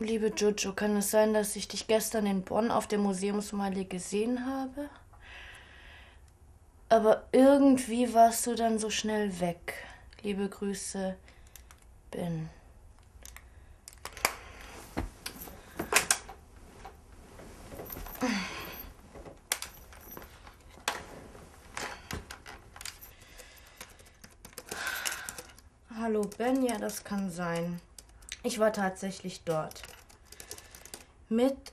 Liebe Jojo, kann es sein, dass ich dich gestern in Bonn auf der Museumsmeile gesehen habe? Aber irgendwie warst du dann so schnell weg. Liebe Grüße, Ben. Hallo Ben, ja, das kann sein. Ich war tatsächlich dort. Mit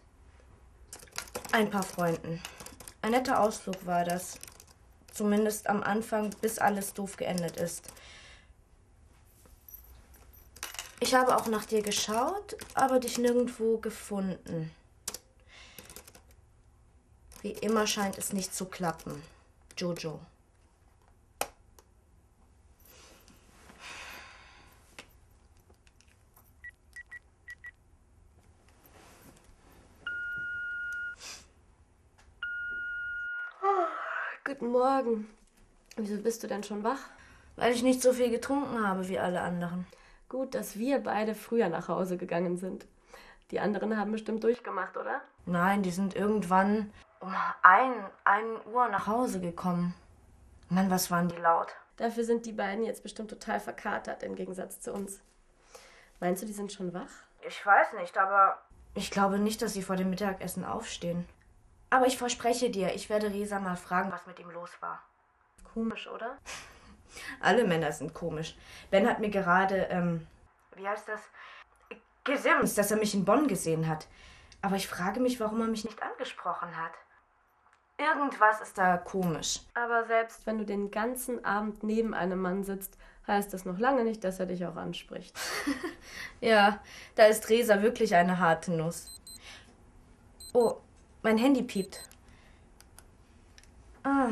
ein paar Freunden. Ein netter Ausflug war das. Zumindest am Anfang, bis alles doof geendet ist. Ich habe auch nach dir geschaut, aber dich nirgendwo gefunden. Wie immer scheint es nicht zu klappen. Jojo. Guten Morgen. Wieso bist du denn schon wach? Weil ich nicht so viel getrunken habe wie alle anderen. Gut, dass wir beide früher nach Hause gegangen sind. Die anderen haben bestimmt durchgemacht, oder? Nein, die sind irgendwann um ein, ein Uhr nach Hause gekommen. Mann, was waren die laut. Dafür sind die beiden jetzt bestimmt total verkatert im Gegensatz zu uns. Meinst du, die sind schon wach? Ich weiß nicht, aber ich glaube nicht, dass sie vor dem Mittagessen aufstehen. Aber ich verspreche dir, ich werde Resa mal fragen, was mit ihm los war. Komisch, oder? Alle Männer sind komisch. Ben hat mir gerade, ähm, wie heißt das? Gesimst, dass er mich in Bonn gesehen hat. Aber ich frage mich, warum er mich nicht angesprochen hat. Irgendwas ist da komisch. Aber selbst wenn du den ganzen Abend neben einem Mann sitzt, heißt das noch lange nicht, dass er dich auch anspricht. ja, da ist Resa wirklich eine harte Nuss. Oh, mein Handy piept. Ah.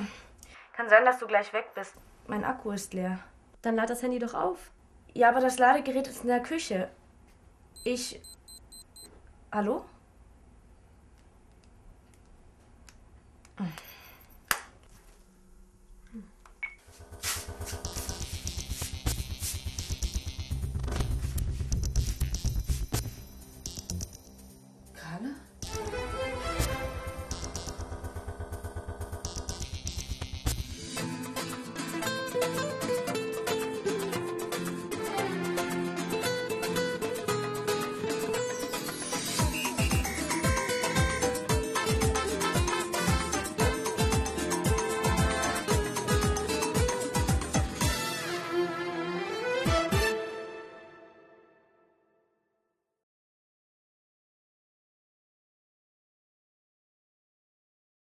Kann sein, dass du gleich weg bist. Mein Akku ist leer. Dann lad das Handy doch auf. Ja, aber das Ladegerät ist in der Küche. Ich. Hallo? Hm.